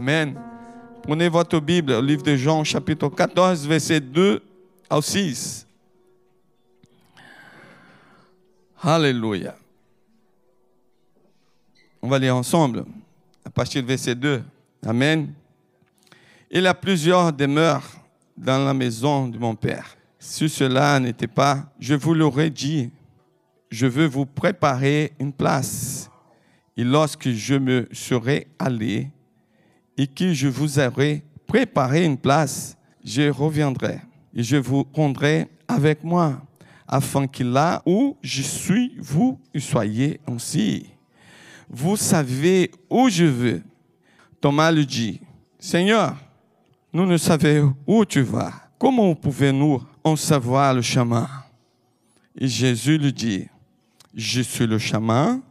Amen. Prenez votre Bible, au livre de Jean, chapitre 14, verset 2 au 6. Alléluia. On va lire ensemble à partir du verset 2. Amen. Il y a plusieurs demeures dans la maison de mon Père. Si cela n'était pas, je vous l'aurais dit, je veux vous préparer une place. Et lorsque je me serai allé et que je vous aurai préparé une place, je reviendrai et je vous prendrai avec moi, afin que là où je suis, vous soyez aussi. Vous savez où je veux. Thomas lui dit, Seigneur, nous ne savons où tu vas. Comment pouvons-nous en savoir le chemin? Et Jésus lui dit, je suis le chemin,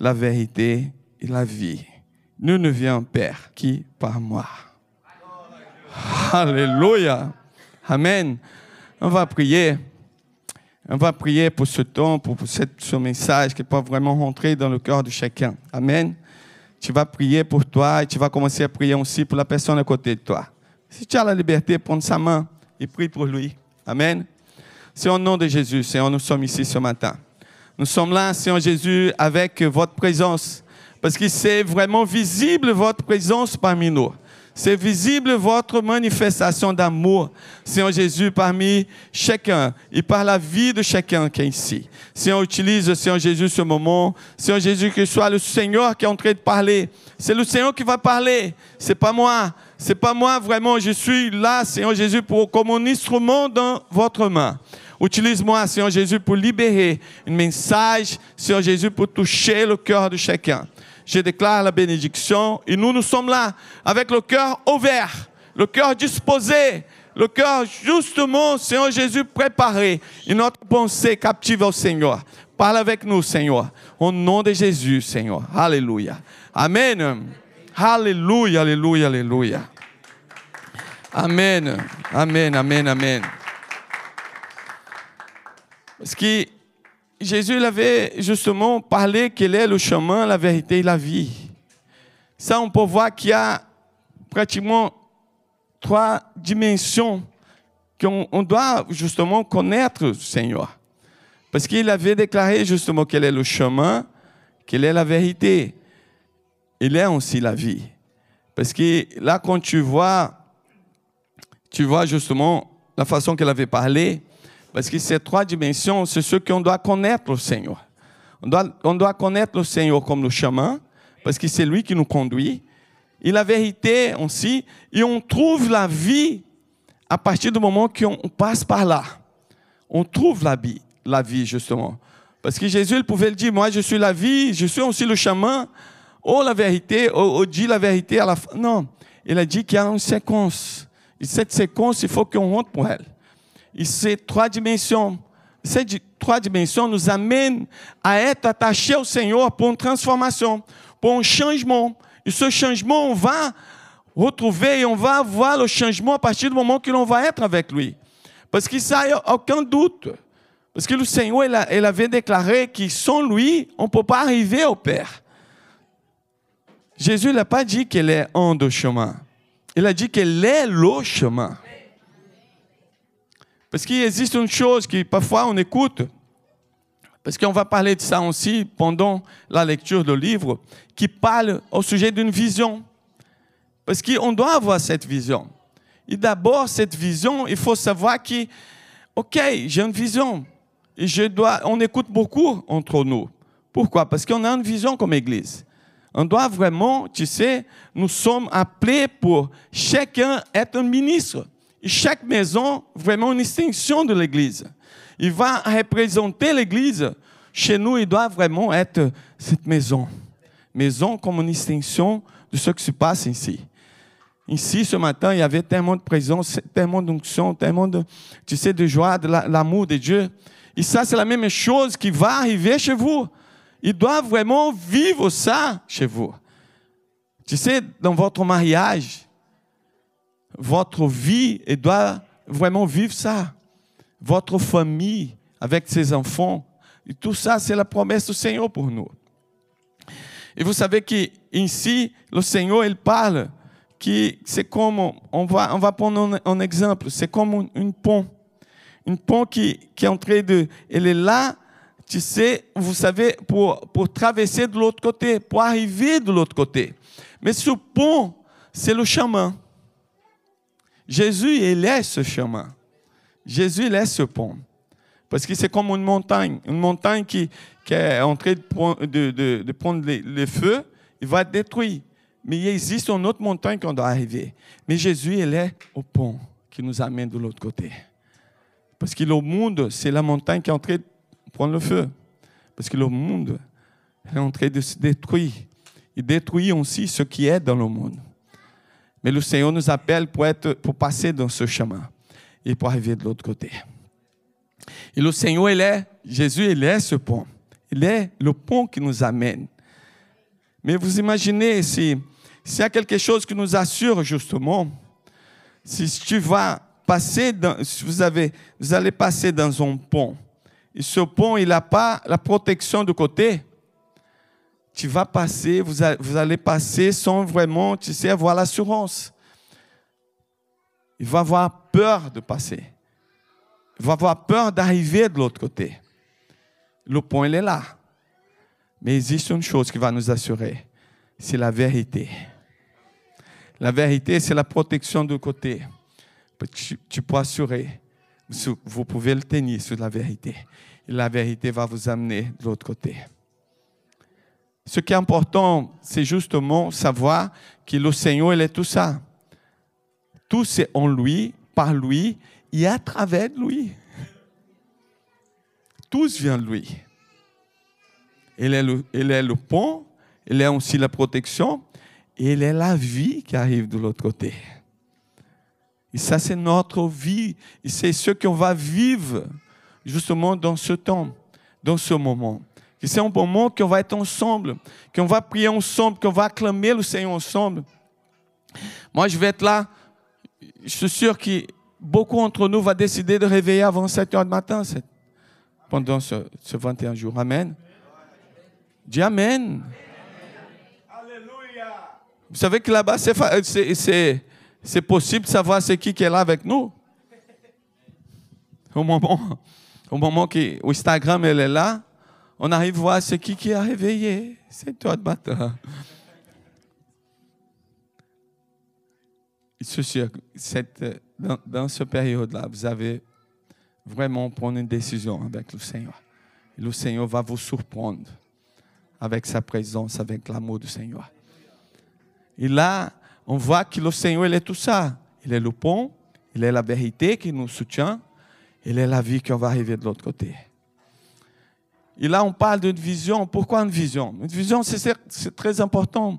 la vérité et la vie. Nous ne vient Père qui par moi. Alléluia. Amen. On va prier. On va prier pour ce temps, pour ce message qui peut vraiment rentrer dans le cœur de chacun. Amen. Tu vas prier pour toi et tu vas commencer à prier aussi pour la personne à côté de toi. Si tu as la liberté, prends sa main et prie pour lui. Amen. C'est au nom de Jésus, Seigneur, nous sommes ici ce matin. Nous sommes là, Seigneur Jésus, avec votre présence, parce que c'est vraiment visible votre présence parmi nous. C'est visible votre manifestation d'amour, Seigneur Jésus, parmi chacun et par la vie de chacun qui est ici. Seigneur, utilise, Seigneur Jésus, ce moment. Seigneur Jésus, que soit le Seigneur qui est en train de parler. C'est le Seigneur qui va parler. C'est pas moi. C'est pas moi vraiment. Je suis là, Seigneur Jésus, pour, comme un instrument dans votre main. Utilise-moi, Seigneur Jésus, pour libérer un message, Seigneur Jésus, pour toucher le cœur de chacun je déclare la bénédiction. Et nous, nous sommes là avec le cœur ouvert, le cœur disposé, le cœur justement, Seigneur Jésus, préparé. Et notre pensée captive au Seigneur. Parle avec nous, Seigneur. Au nom de Jésus, Seigneur. Alléluia. Amen. Alléluia, alléluia, alléluia. Amen. Amen, amen, amen. Parce que Jésus avait justement parlé qu'il est le chemin, la vérité et la vie. Ça, on peut voir qu'il y a pratiquement trois dimensions qu'on doit justement connaître, Seigneur. Parce qu'il avait déclaré justement qu'il est le chemin, qu'il est la vérité. Il est aussi la vie. Parce que là, quand tu vois, tu vois justement la façon qu'il avait parlé, parce que ces trois dimensions, c'est ce qu'on doit connaître le Seigneur. On doit, on doit connaître le Seigneur comme le chemin, parce que c'est lui qui nous conduit. Et la vérité aussi, et on trouve la vie à partir du moment qu'on passe par là. On trouve la vie, la vie justement. Parce que Jésus il pouvait le dire, moi je suis la vie, je suis aussi le chemin, ou la vérité, ou, ou dit la vérité à la fin. Non, il a dit qu'il y a une séquence. Et cette séquence, il faut qu'on rentre pour elle. Et ces trois dimensions, ces trois dimensions nous amènent à être attachés au Seigneur pour une transformation, pour un changement. Et ce changement, on va retrouver et on va voir le changement à partir du moment que l'on va être avec lui. Parce qu'il n'y a aucun doute. Parce que le Seigneur, il, avait déclaré que sans lui, on ne peut pas arriver au Père. Jésus n'a pas dit qu'il est un de chemin. Il a dit qu'il est le chemin. Parce qu'il existe une chose que parfois on écoute, parce qu'on va parler de ça aussi pendant la lecture du livre, qui parle au sujet d'une vision. Parce qu'on doit avoir cette vision. Et d'abord, cette vision, il faut savoir que, OK, j'ai une vision. Et je dois, on écoute beaucoup entre nous. Pourquoi? Parce qu'on a une vision comme Église. On doit vraiment, tu sais, nous sommes appelés pour chacun être un ministre. Chaque maison, vraiment une extension de l'Église. Il va représenter l'Église. Chez nous, il doit vraiment être cette maison. Maison comme une extension de ce qui se passe ici. Ici, ce matin, il y avait tellement de présence, tellement d'onction, tellement de, tu sais, de joie, de l'amour de Dieu. Et ça, c'est la même chose qui va arriver chez vous. Il doit vraiment vivre ça chez vous. Tu sais, dans votre mariage, votre vie et doit vraiment vivre ça. Votre famille avec ses enfants. Et tout ça, c'est la promesse du Seigneur pour nous. Et vous savez que ici, le Seigneur, il parle qui c'est comme, on va, on va prendre un, exemple, c'est comme une, pont. Une pont qui, qui est en train de, elle est là, tu sais, vous savez, pour, pour traverser de l'autre côté, pour arriver de l'autre côté. Mais ce pont, c'est le chemin. Jésus, il est ce chemin. Jésus, il est ce pont. Parce que c'est comme une montagne. Une montagne qui, qui est en train de de, de, prendre le, feu, il va être détruit. Mais il existe une autre montagne qu'on doit arriver. Mais Jésus, il est au pont qui nous amène de l'autre côté. Parce que le monde, c'est la montagne qui est en train de prendre le feu. Parce que le monde est en train de se détruire. Il détruit aussi ce qui est dans le monde. Mais le Seigneur nous appelle pour, passer dans ce chemin et pour arriver de l'autre côté. Et le Seigneur, il est, Jésus, il est ce pont. Il est le pont qui nous amène. Mais vous imaginez, si, s'il y a quelque chose qui nous assure justement, si tu vas passer dans, si vous allez passer dans un pont, et ce pont, il n'a pas la protection de côté, tu vas passer, vous, allez passer sans vraiment, tu sais, avoir l'assurance. Il va avoir peur de passer. Il va avoir peur d'arriver de l'autre côté. Le point, il est là. Mais il existe une chose qui va nous assurer, c'est la vérité. La vérité, c'est la protection de côté. Tu, tu peux assurer, vous pouvez le tenir sur la vérité. Et la vérité va vous amener de l'autre côté. Ce qui est important, c'est justement savoir que le Seigneur, il est tout ça. Tout c'est en lui, par lui et à travers lui. Tout vient de lui. Il est le, il est le pont, il est aussi la protection, et il est la vie qui arrive de l'autre côté. Et ça, c'est notre vie. Et c'est ce qu'on va vivre justement dans ce temps, dans ce moment c'est un moment qu'on va être ensemble, qu'on va prier ensemble, qu'on va acclamer le Seigneur ensemble. Moi, je vais être là. Je suis sûr que beaucoup d'entre nous vont décider de réveiller avant 7 heures du matin pendant ce, 21 jours. Amen. Dis Amen. Alléluia. Vous savez que là-bas, c'est possible de savoir c'est qui qui est là avec nous. Au moment, au moment que o Instagram elle est là, on arrive à ce qui, qui a réveillé. C'est toi de matin. Cette, dans, dans cette période-là, vous avez vraiment prendre une décision avec le Seigneur. Et le Seigneur va vous surprendre avec sa présence, avec l'amour du Seigneur. Et là, on voit que le Seigneur, il est tout ça. Il est le pont, il est la vérité qui nous soutient, il est la vie qui va arriver de l'autre côté. Et là, on parle d'une vision. Pourquoi une vision? Une vision, c'est très important.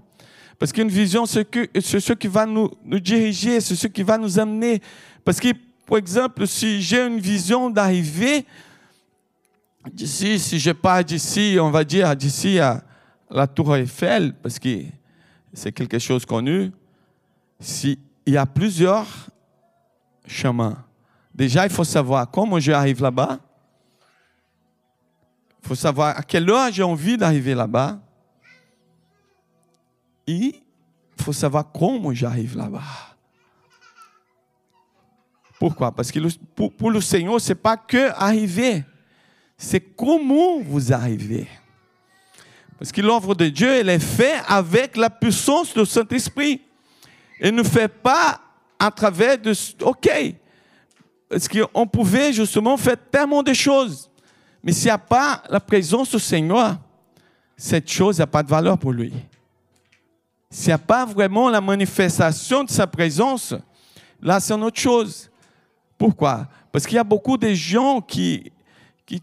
Parce qu'une vision, c'est ce qui va nous, diriger, c'est ce qui va nous amener. Parce que, par exemple, si j'ai une vision d'arriver d'ici, si je pars d'ici, on va dire d'ici à la Tour Eiffel, parce que c'est quelque chose connu, si, il y a plusieurs chemins. Déjà, il faut savoir comment j'arrive là-bas. Il faut savoir à quelle heure j'ai envie d'arriver là-bas. Et il faut savoir comment j'arrive là-bas. Pourquoi? Parce que pour, le Seigneur, ce n'est pas que arriver, c'est comment vous arrivez. Parce que l'œuvre de Dieu, elle est faite avec la puissance du Saint-Esprit. Elle ne fait pas à travers de... OK. Parce qu'on pouvait justement faire tellement de choses. Mais s'il n'y a pas la présence du Seigneur, cette chose n'a pas de valeur pour lui. S'il n'y a pas vraiment la manifestation de sa présence, là, c'est une autre chose. Pourquoi? Parce qu'il y a beaucoup de gens qui, qui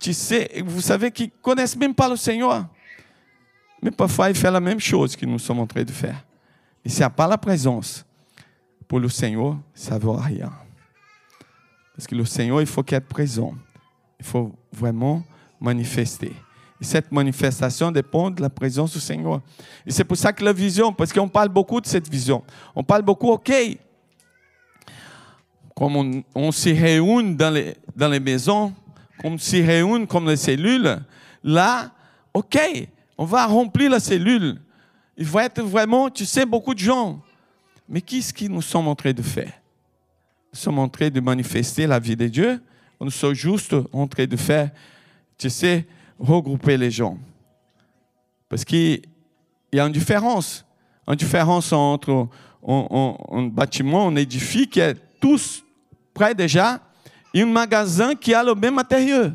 vous savez, qui connaissent même pas le Seigneur. Mais parfois, ils font la même chose que nous sommes en train de faire. Et s'il n'y a pas la présence, pour le Seigneur, ça ne vaut rien. Parce que le Seigneur, il faut qu'il soit présent. Il faut vraiment manifester. Et cette manifestation dépend de la présence du Seigneur. Et c'est pour ça que la vision, parce qu'on parle beaucoup de cette vision. On parle beaucoup, OK, comme on, se réunit dans les, dans les maisons, comme on se réunit comme les cellules, là, OK, on va remplir la cellule. Il faut être vraiment, tu sais, beaucoup de gens. Mais qu'est-ce que nous sommes en train de faire? Nous sommes en train de manifester la vie de Dieu ou nous sommes juste en train de faire, tu sais, regrouper les gens Parce qu'il y a une différence. Une différence entre un, bâtiment, un édifice qui est tous près déjà, et un magasin qui a le même matériau.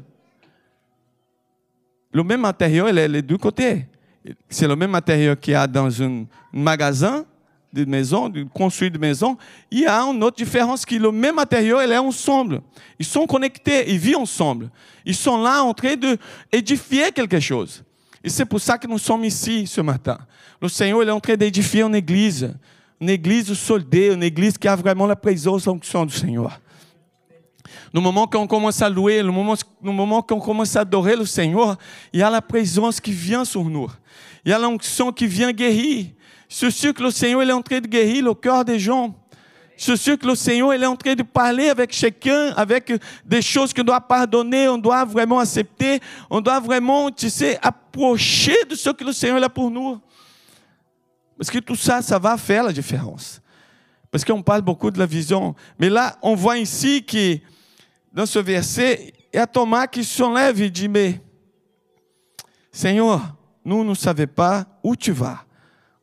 Le même matériau, il est les deux côtés. C'est le même matériau qu'il y a dans un magasin de maison, de construit de maison. Il y a une autre différence qui le même matériau, il est ensemble. Ils sont connectés, ils vivent ensemble. Ils sont là en train d'édifier quelque chose. Et c'est pour ça que nous sommes ici ce matin. Le Seigneur il est en train d'édifier une église, une église soldée, une église qui a vraiment la présence, l'onction du Seigneur. No moment qu'on commence à louer, no moment, no moment qu'on commence à adorer le Seigneur, il y a la présence qui vient sur nous. Il y a l'onction qui vient guérir. Que le Seigneur il est en train de guérir le cœur des gens. Que le Seigneur il est en train de parler avec chacun, avec des choses qu'on doit pardonner, on doit vraiment accepter, on doit vraiment, tu sais, approcher de ce que le Seigneur a pour nous. Parce que tout ça, ça va faire la différence. Parce qu'on parle beaucoup de la vision. Mais là, on voit ici que dans ce verset, il y a Thomas qui s'enlève et dit, mais Seigneur, nous ne savons pas où tu vas.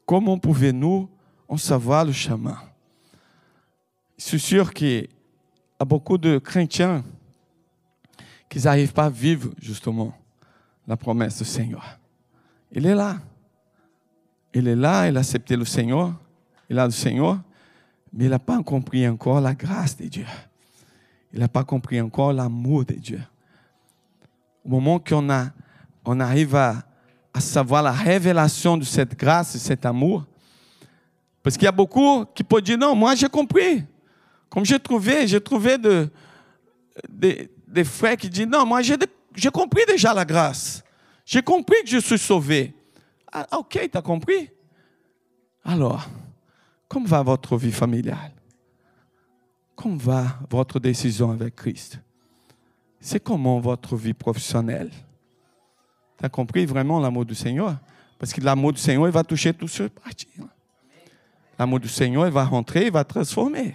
Comment pouvons-nous en savoir le chemin? Je suis sûr qu'il y a beaucoup de chrétiens qui n'arrivent pas à vivre justement la promesse du Seigneur. Il est là. Il est là, il a accepté le Seigneur, il a le Seigneur, mais il n'a pas compris encore la grâce de Dieu. Il n'a pas compris encore l'amour de Dieu. Au moment qu'on on arrive à, à, savoir la révélation de cette grâce, de cet amour, parce qu'il y a beaucoup qui peuvent dire, non, moi j'ai compris. Comme j'ai trouvé, j'ai trouvé de, de, des frères qui disent, non, moi j'ai compris déjà la grâce. J'ai compris que je suis sauvé. Ah, ok, tu as compris. Alors, comment va votre vie familiale? Comment va votre décision avec Christ? C'est comment votre vie professionnelle? Tu as compris vraiment l'amour du Seigneur? Parce que l'amour du Seigneur, il va toucher tout ce parti. L'amour du Seigneur, il va rentrer, il va transformer.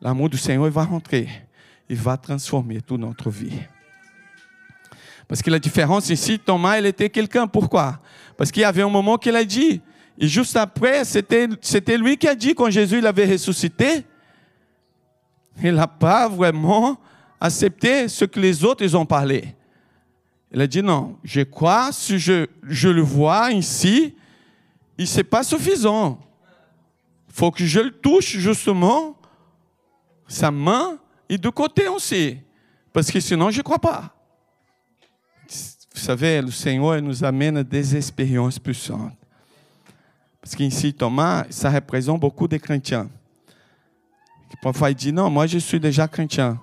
L'amour du Seigneur, il va rentrer, il va transformer toute notre vie. Parce que la différence ici, Thomas, il était quelqu'un. Pourquoi? Parce qu'il y avait un moment qu'il a dit, et juste après, c'était lui qui a dit, quand Jésus l'avait ressuscité, il n'a pas vraiment accepté ce que les autres ont parlé. Il a dit non, je crois, si je, je le vois ici, il n'est pas suffisant. Il faut que je le touche justement, sa main et de côté aussi. Parce que sinon, je ne crois pas. Vous savez, le Seigneur nous amène à des expériences puissantes. Parce qu'ici, Thomas, ça représente beaucoup de chrétiens. Parfois, il dit, non, moi je suis déjà chrétien.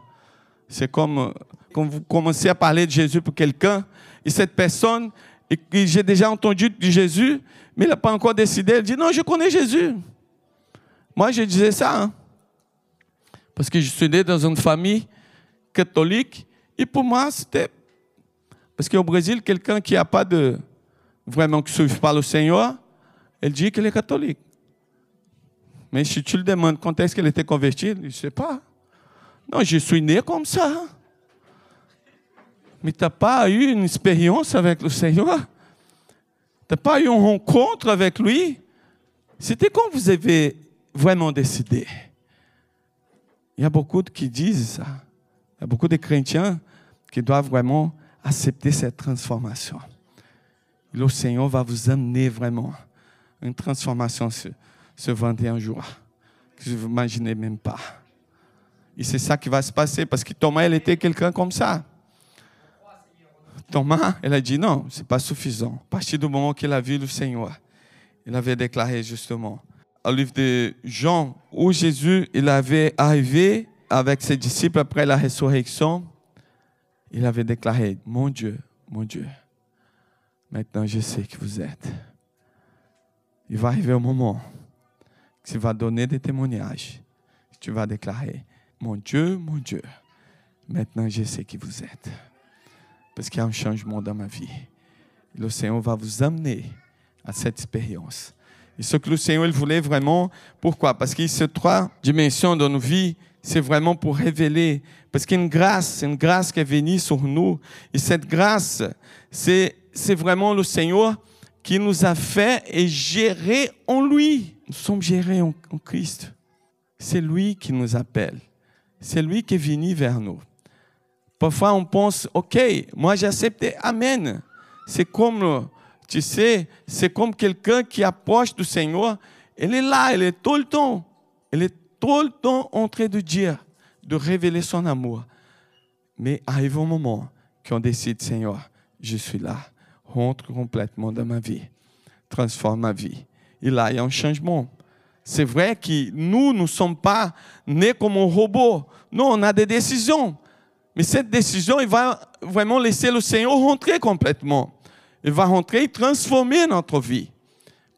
C'est comme quand vous commencez à parler de Jésus pour quelqu'un, et cette personne, et j'ai déjà entendu de Jésus, mais il n'a pas encore décidé, il dit, non, je connais Jésus. Moi, je disais ça. Hein. Parce que je suis né dans une famille catholique, et pour moi, c'était... Parce qu'au Brésil, quelqu'un qui n'a pas de... Vraiment qui ne suit pas le Seigneur, il dit qu'il est catholique. Mais si tu le demandes quand est-ce qu'elle était convertie, il ne sait pas. Non, je suis né comme ça. Mais tu n'as pas eu une expérience avec le Seigneur? Tu n'as pas eu une rencontre avec lui? C'était quand vous avez vraiment décidé? Il y a beaucoup qui disent ça. Il y a beaucoup de chrétiens qui doivent vraiment accepter cette transformation. le Seigneur va vous amener vraiment une transformation ce 21 jours que vous n'imaginez même pas. Et c'est ça qui va se passer parce que Thomas, il était quelqu'un comme ça. Thomas, il a dit non, ce n'est pas suffisant. À partir du moment qu'il a vu le Seigneur, il avait déclaré justement, au livre de Jean, où Jésus, il avait arrivé avec ses disciples après la résurrection, il avait déclaré, mon Dieu, mon Dieu, maintenant je sais que vous êtes. Il va arriver un moment tu vas donner des témoignages. Tu vas déclarer, mon Dieu, mon Dieu, maintenant je sais qui vous êtes. Parce qu'il y a un changement dans ma vie. Le Seigneur va vous amener à cette expérience. Et ce que le Seigneur il voulait vraiment, pourquoi? Parce que ces trois dimensions dans nos vies, c'est vraiment pour révéler. Parce qu'une grâce, c'est une grâce qui est venue sur nous. Et cette grâce, c'est, c'est vraiment le Seigneur qui nous a fait et géré en lui. Nous sommes gérés en, en Christ. C'est lui qui nous appelle. C'est lui qui est venu vers nous. Parfois, on pense, OK, moi j'ai accepté, Amen. C'est comme, tu sais, c'est comme quelqu'un qui approche du Seigneur. Elle est là, elle est tout le temps. Elle est tout le temps en train de dire, de révéler son amour. Mais arrive un moment qu'on décide, Seigneur, je suis là. Rentre complètement dans ma vie. Transforme ma vie. Et là, il y a un changement. C'est vrai que nous, nous ne sommes pas nés comme un robot. Non, on a des décisions. Mais cette décision, il va vraiment laisser le Seigneur rentrer complètement. Il va rentrer et transformer notre vie.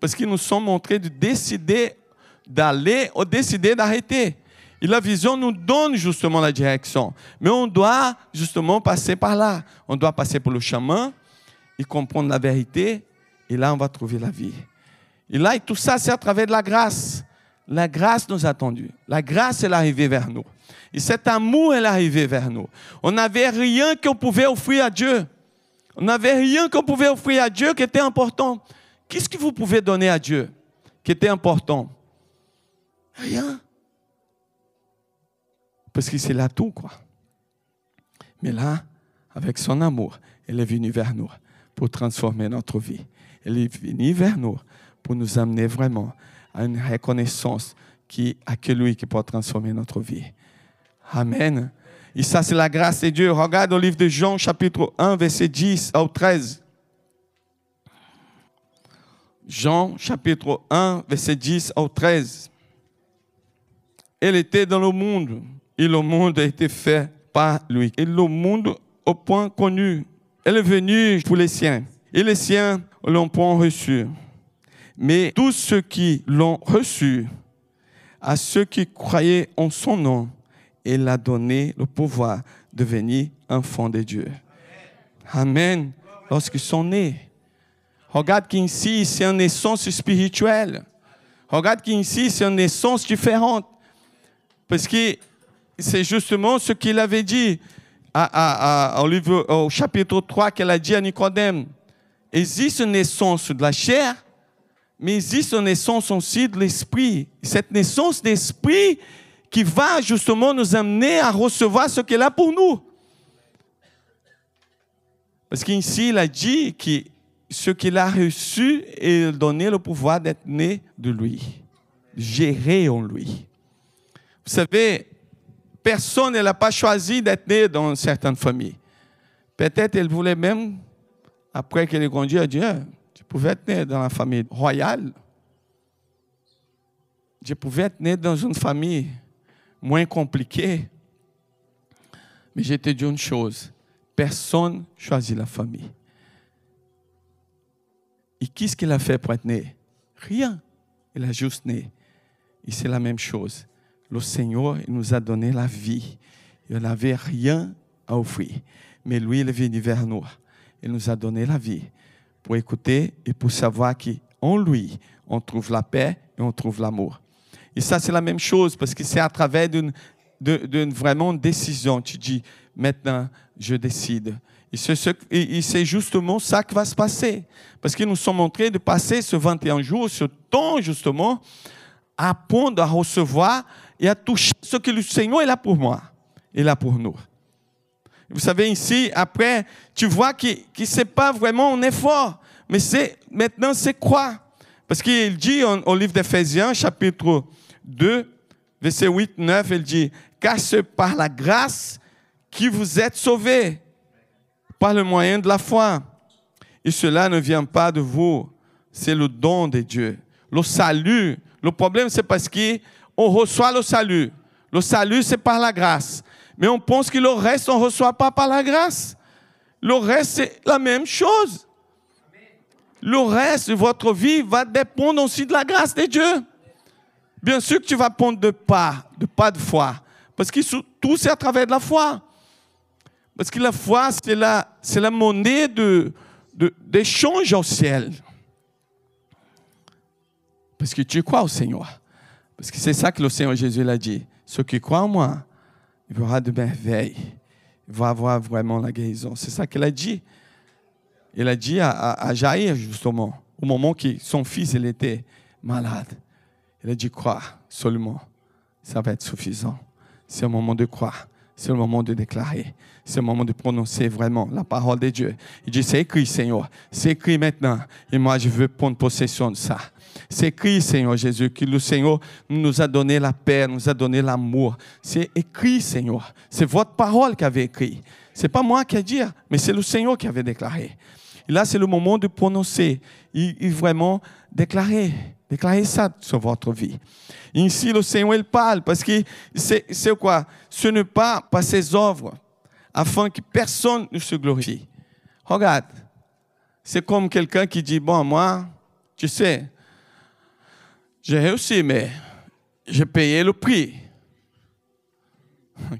Parce que nous sommes en train de décider d'aller ou décider d'arrêter. Et la vision nous donne justement la direction. Mais on doit justement passer par là. On doit passer par le chemin et comprendre la vérité. Et là, on va trouver la vie. Et là, tout ça, c'est à travers de la grâce. La grâce nous a attendus. La grâce, est arrivée vers nous. Et cet amour est arrivé vers nous. On n'avait rien qu'on pouvait offrir à Dieu. On n'avait rien qu'on pouvait offrir à Dieu qui était important. Qu'est-ce que vous pouvez donner à Dieu qui était important? Rien. Parce que c'est là tout, quoi. Mais là, avec son amour, elle est venue vers nous pour transformer notre vie. Elle est venue vers nous pour nous amener vraiment à une reconnaissance qui a que lui qui peut transformer notre vie. Amen. Et ça, c'est la grâce de Dieu. Regarde au livre de Jean, chapitre 1, verset 10 au 13. Jean, chapitre 1, verset 10 au 13. Elle était dans le monde, et le monde a été fait par lui. Et le monde au point connu. Elle est venue pour les siens, et les siens l'ont point reçu. Mais tous ceux qui l'ont reçu, à ceux qui croyaient en son nom, il a donné le pouvoir de devenir enfant de Dieu. Amen. Lorsqu'ils sont nés. Regarde qu'ici, c'est une naissance spirituelle. Regarde qu'ici, c'est une naissance différente. Parce que c'est justement ce qu'il avait dit au chapitre 3 qu'elle a dit à Nicodème. Existe une naissance de la chair, mais existe une naissance aussi de l'esprit. Cette naissance d'esprit, qui va justement nous amener à recevoir ce qu'il a pour nous. Parce qu'ici, il a dit que ce qu'il a reçu est donné le pouvoir d'être né de lui, gérer en lui. Vous savez, personne n'a pas choisi d'être né dans certaines familles. Peut-être elle voulait même, après qu'elle ait grandi, elle dit, ah, tu pouvais être né dans la famille royale. Je pouvais être né dans une famille moins compliqué. Mais je te dis une chose, personne choisit la famille. Et qu'est-ce qu'il a fait pour être né? Rien. Il a juste né. Et c'est la même chose. Le Seigneur il nous a donné la vie. Il n'avait rien à offrir. Mais lui, il est venu vers nous. Il nous a donné la vie pour écouter et pour savoir qu'en lui, on trouve la paix et on trouve l'amour. Et ça, c'est la même chose, parce que c'est à travers d'une de, vraiment décision. Tu dis, maintenant, je décide. Et c'est justement ça qui va se passer. Parce que nous en train de passer ce 21 jours, ce temps justement, à apprendre à recevoir et à toucher ce que le Seigneur est là pour moi, est là pour nous. Vous savez, ici, après, tu vois que, que ce n'est pas vraiment un effort, mais c'est maintenant, c'est quoi? Parce qu'il dit au livre d'Éphésiens, chapitre 2, verset 8, 9, il dit, car c'est par la grâce que vous êtes sauvés, par le moyen de la foi. Et cela ne vient pas de vous, c'est le don de Dieu. Le salut, le problème c'est parce qu'on reçoit le salut. Le salut c'est par la grâce. Mais on pense que le reste, on ne reçoit pas par la grâce. Le reste, c'est la même chose. Le reste de votre vie va dépendre aussi de la grâce de Dieu. Bien sûr que tu vas prendre de pas, de pas de foi. Parce que tout, c'est à travers de la foi. Parce que la foi, c'est la, monnaie de, d'échange au ciel. Parce que tu crois au Seigneur. Parce que c'est ça que le Seigneur Jésus l'a dit. Ceux qui croient en moi, il verra de merveilles. Il va avoir vraiment la guérison. C'est ça qu'il a dit. Il a dit à, à, Jair, justement, au moment que son fils il était malade. Il a dit croire seulement. Ça va être suffisant. C'est un moment de croire. C'est le moment de déclarer. C'est le moment de prononcer vraiment la parole de Dieu. Il dit, c'est écrit, Seigneur. C'est écrit maintenant. Et moi, je veux prendre possession de ça. C'est écrit, Seigneur Jésus, que le Seigneur nous a donné la paix, nous a donné l'amour. C'est écrit, Seigneur. C'est votre parole qui avait écrit. C'est pas moi qui ai dit, mais c'est le Seigneur qui avait déclaré. Et là, c'est le moment de prononcer et, vraiment déclarer. Déclarez ça sur votre vie. Ici, le Seigneur, il parle parce que c'est quoi? Ce n'est pas par ses œuvres afin que personne ne se glorifie. Regarde, c'est comme quelqu'un qui dit, bon, moi, tu sais, j'ai réussi, mais j'ai payé le prix.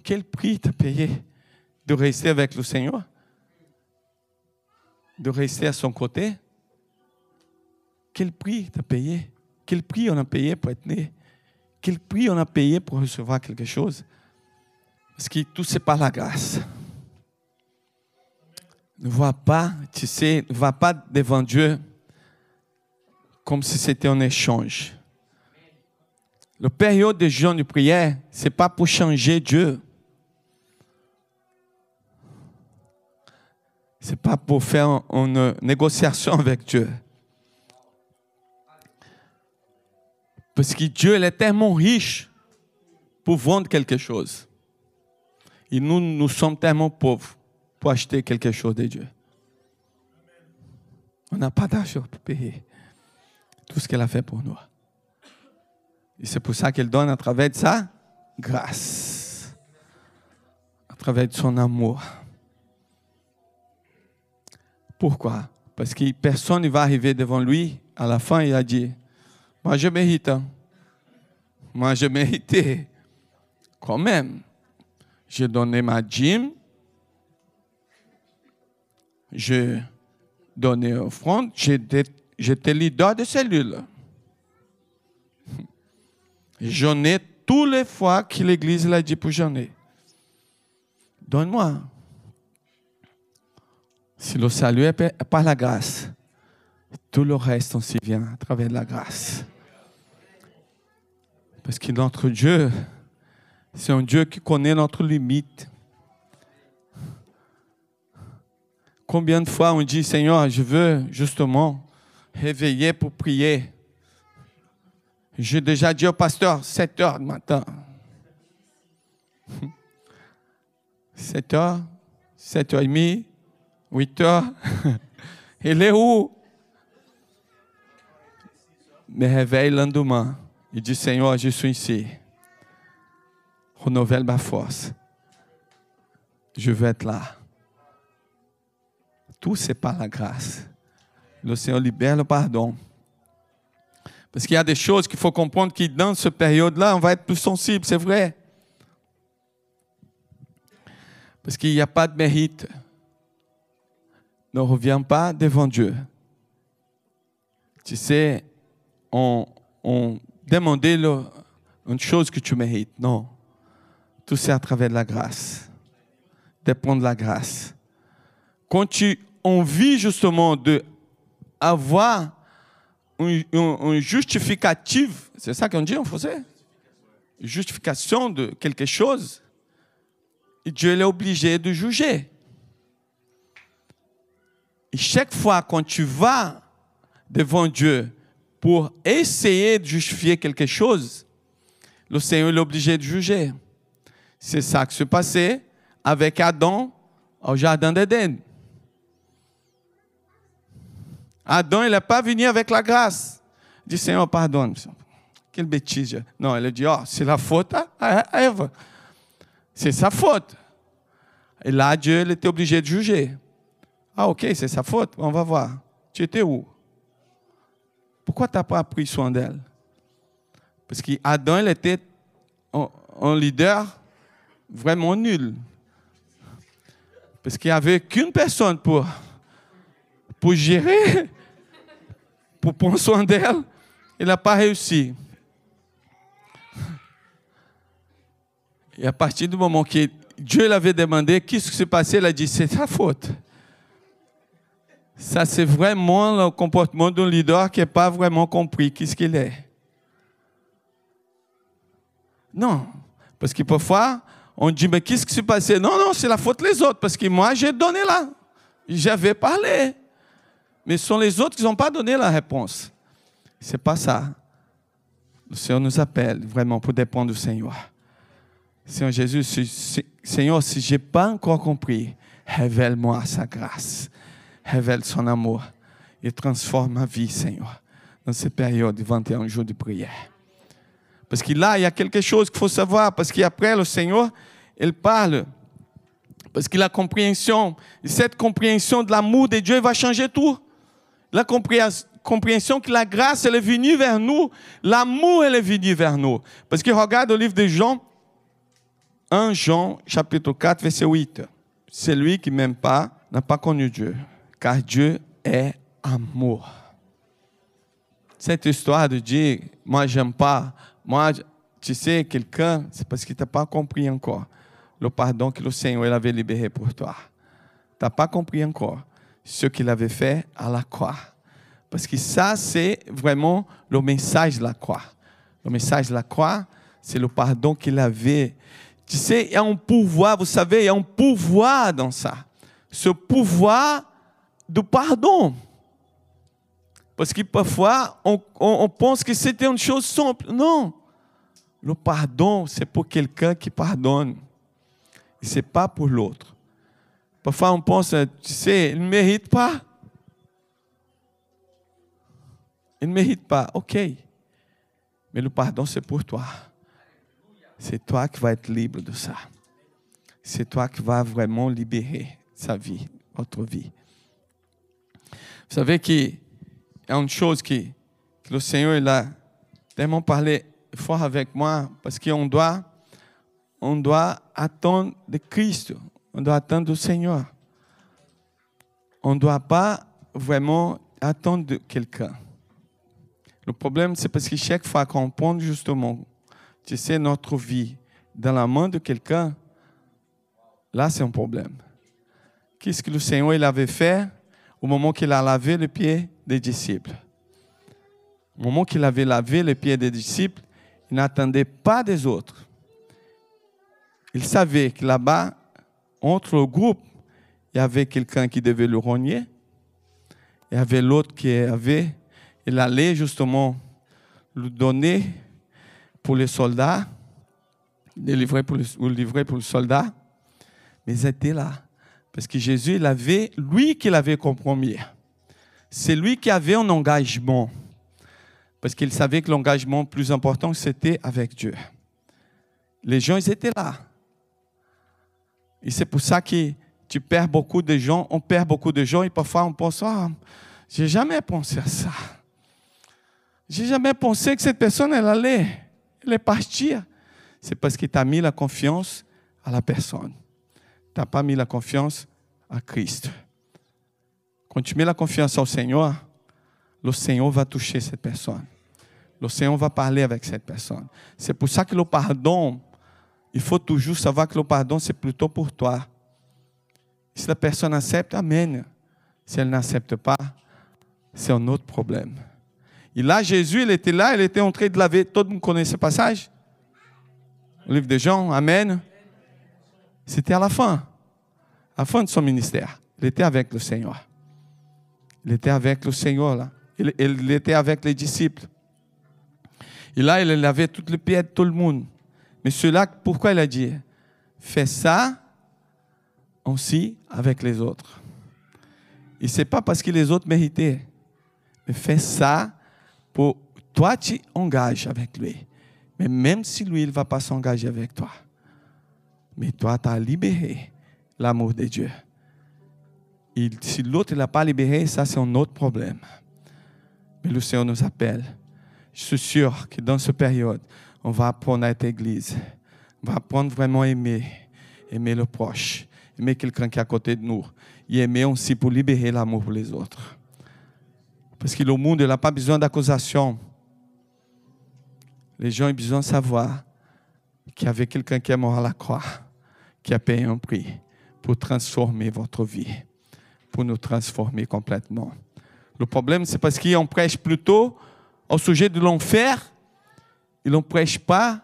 Quel prix t'as payé de rester avec le Seigneur? De rester à son côté? Quel prix t'as payé? Quel prix on a payé pour être né? Quel prix on a payé pour recevoir quelque chose? Parce que tout c'est par la grâce. Ne vois pas, tu sais, ne va pas devant Dieu comme si c'était un échange. La période de jeûne de prière, ce n'est pas pour changer Dieu. Ce n'est pas pour faire une négociation avec Dieu. Parce que Dieu est tellement riche pour vendre quelque chose. Et nous, nous sommes tellement pauvres pour acheter quelque chose de Dieu. On n'a pas d'argent pour payer tout ce qu'elle a fait pour nous. Et c'est pour ça qu'elle donne à travers de sa grâce, à travers de son amour. Pourquoi? Parce que personne ne va arriver devant lui à la fin et a dit, moi, je mérite. Hein. Moi, je méritais. Quand même. J'ai donné ma dîme. J'ai donné offrande. J'étais leader de cellule. J'en ai tous les fois que l'Église l'a dit pour j'en ai. Donne-moi. Si le salut est par la grâce, tout le reste, on s'y vient à travers la grâce. Parce que notre Dieu, c'est un Dieu qui connaît notre limite. Combien de fois on dit, Seigneur, je veux justement réveiller pour prier. J'ai déjà dit au pasteur, 7 heures du matin. 7 heures, 7 heures et demie, 8 heures. Il est où? me réveille le lendemain e diz: Senhor, je suis ici. Renouvelle ma force. Je veux être là. Tout c'est par la grâce. Le Seigneur libère le pardon. Parce qu'il y a des choses qu'il faut comprendre que dans cette période-là, on va être plus sensible, c'est vrai. Parce qu'il n'y a pas de mérite. Ne reviens pas devant Dieu. Tu sais, on, on demandait une chose que tu mérites. Non. Tout c'est à travers la grâce. Dépend de la grâce. Quand tu envies justement de avoir un, justificatif, c'est ça qu'on dit en français? Justification de quelque chose, Dieu est obligé de juger. Et chaque fois quand tu vas devant Dieu pour essayer de justifier quelque chose, le Seigneur est obligé de juger. C'est ça qui se passait avec Adam au jardin d'Éden. Adam, il n'est pas venu avec la grâce. Il dit, Seigneur, pardonne. Quelle bêtise. Non, il a dit, oh, c'est la faute à Ève. C'est sa faute. Et là, Dieu il était obligé de juger. Ah, ok, c'est sa faute. On va voir. Tu étais où pourquoi tu n'as pas pris soin d'elle Parce qu'Adam, il était un, leader vraiment nul. Parce qu'il n'y avait qu'une personne pour, pour gérer, soin d'elle. il n'a pas réussi. Et à partir du moment que Dieu l'avait demandé, qu'est-ce qui s'est passé, il a dit, c'est ta faute. Ça, c'est vraiment le comportement d'un leader qui n'a pas vraiment compris qui ce qu'il est. Non. Parce que parfois, on dit, mais qu'est-ce qui s'est passé? Non, non, c'est la faute des autres. Parce que moi, j'ai donné là. J'avais parlé. Mais ce sont les autres qui n'ont pas donné la réponse. C'est pas ça. Le Seigneur nous appelle vraiment pour dépendre du Seigneur. Seigneur Jésus, Seigneur, si je n'ai pas encore compris, révèle-moi sa grâce. Révèle son amour. Et transforme ma vie, Seigneur, dans cette période de 21 jours de prière. Parce que là, il y a quelque chose qu'il faut savoir. Parce qu'après, le Seigneur, il parle. Parce que la compréhension, cette compréhension de l'amour de Dieu va changer tout. La compréhension que la grâce, est venue vers nous. L'amour, est venu vers nous. Parce que regarde le livre de Jean, 1 Jean, chapitre 4, verset 8. Celui qui m'aime pas n'a pas connu Dieu, car Dieu est amour. Cette histoire de dire, moi j'aime pas, moi, tu sais, quelqu'un, c'est parce qu'il t'a pas compris encore le pardon que le Seigneur avait libéré pour toi. Tu n'as pas compris encore ce qu'il avait fait à la croix. Parce que ça, c'est vraiment le message de la croix. Le message de la croix, c'est le pardon qu'il avait. Tu sais, il y a un pouvoir, vous savez, il y a un pouvoir dans ça. Ce pouvoir du pardon. Parce que parfois, on, on pense que c'était une chose simple. Non. Le pardon, c'est pour quelqu'un qui pardonne. Ce n'est pas pour l'autre. Parfois, on pense, tu sais, il ne mérite pas. Il ne mérite pas. OK. Mais le pardon, c'est pour toi. C'est toi qui vas être libre de ça. C'est toi qui vas vraiment libérer sa vie, votre vie. Vous savez qu'il y a une chose que, le Seigneur il a tellement parlé fort avec moi, parce qu'on on doit attendre de Christ, on doit attendre du Seigneur. On ne doit pas vraiment attendre quelqu'un. Le problème, c'est parce que chaque fois qu'on prend justement, tu sais, notre vie dans la main de quelqu'un, là, c'est un problème. Qu'est-ce que le Seigneur il avait fait au moment qu'il a lavé les pieds des disciples? Au moment qu'il avait lavé les pieds des disciples, il n'attendait pas des autres. Il savait que là-bas, entre le groupe, il y avait quelqu'un qui devait le rogner. Il y avait l'autre qui avait, il allait justement le donner pour les soldats, le livrer pour, le, livrer pour les soldats. Mais ils étaient là. Parce que Jésus, il avait, lui qui l'avait compromis. C'est lui qui avait un engagement. Parce qu'il savait que l'engagement plus important, c'était avec Dieu. Les gens, ils étaient là. Et c'est pour ça que tu perds beaucoup de gens, on perd beaucoup de gens et parfois on pense, ah, j'ai jamais pensé à ça. J'ai jamais pensé que cette personne, elle allait, elle est partir. C'est parce que tu as mis la confiance à la personne. Tu n'as pas mis la confiance à Christ. Quand tu mets la confiance au Seigneur, le Seigneur va toucher cette personne. Le Seigneur va parler avec cette personne. C'est pour ça que le pardon, il faut toujours savoir que le pardon, c'est plutôt pour toi. Si la personne accepte, Amen. Si elle n'accepte pas, c'est un autre problème. Et là, Jésus, il était là, il était en train de laver. Tout le monde connaît ce passage? Le livre de Jean, Amen. C'était à la fin, à la fin de son ministère. Il était avec le Seigneur. Il était avec le Seigneur là. Il, était avec les disciples. Et là, il lavait toutes les pieds de tout le monde. Mais cela, pourquoi il a dit Fais ça aussi avec les autres? Et ce n'est pas parce que les autres méritaient. Mais fais ça pour toi, tu engages avec lui. Mais même si lui, il ne va pas s'engager avec toi. Mais toi, tu as libéré l'amour de Dieu. Si l'autre ne l'a pas libéré, ça c'est un autre problème. Mais le Seigneur nous appelle. Je suis sûr que dans cette période, on va apprendre à être église. On va apprendre vraiment à aimer, aimer le proche, aimer quelqu'un qui est à côté de nous. Et aimer aussi pour libérer l'amour pour les autres. Parce que le monde n'a pas besoin d'accusation. Les gens ont besoin de savoir qu'il y avait quelqu'un qui est mort à la croix, qui a payé un prix pour transformer votre vie, pour nous transformer complètement. Le problème, c'est parce qu'on prêche plutôt au sujet de l'enfer, ne prêche pas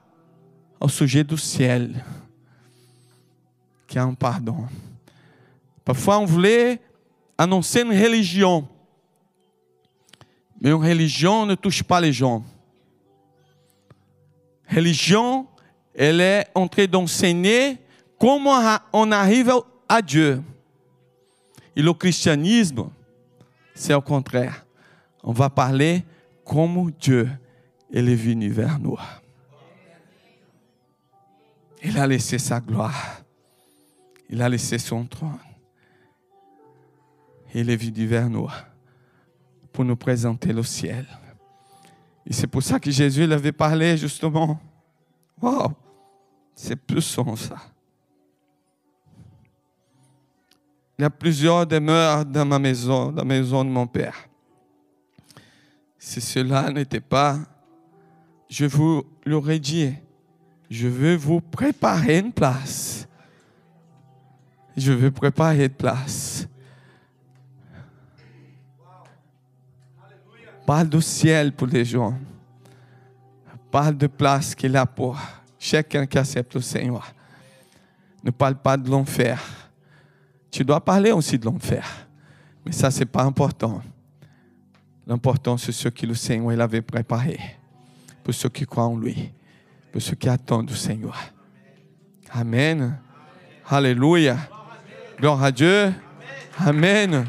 au sujet du ciel, qui a un pardon. Parfois, on voulait annoncer une religion, mais une religion ne touche pas les gens. Religion, elle est en train d'enseigner comment on arrive à Dieu. Et le christianisme, c'est au contraire. On va parler comment Dieu est venu vers nous. Il a laissé sa gloire. Il a laissé son trône. Il est venu vers nous pour nous présenter le ciel. Et c'est pour ça que Jésus avait parlé justement. Wow, c'est puissant ça. Il y a plusieurs demeures dans ma maison, dans la maison de mon Père. Si cela n'était pas, je vous l'aurais dit. Je veux vous préparer une place. Je veux préparer une place. Parle du ciel pour les gens. Parle de place qu'il a pour chacun qui accepte le Seigneur. Ne parle pas de l'enfer. Tu dois parler aussi de l'enfer. Mais ça, ce n'est pas important. L'important, c'est ce que le Seigneur avait préparé pour ceux qui croient en lui, pour ceux qui attendent du Seigneur. Amen. Alléluia. Gloire à Dieu. Amen.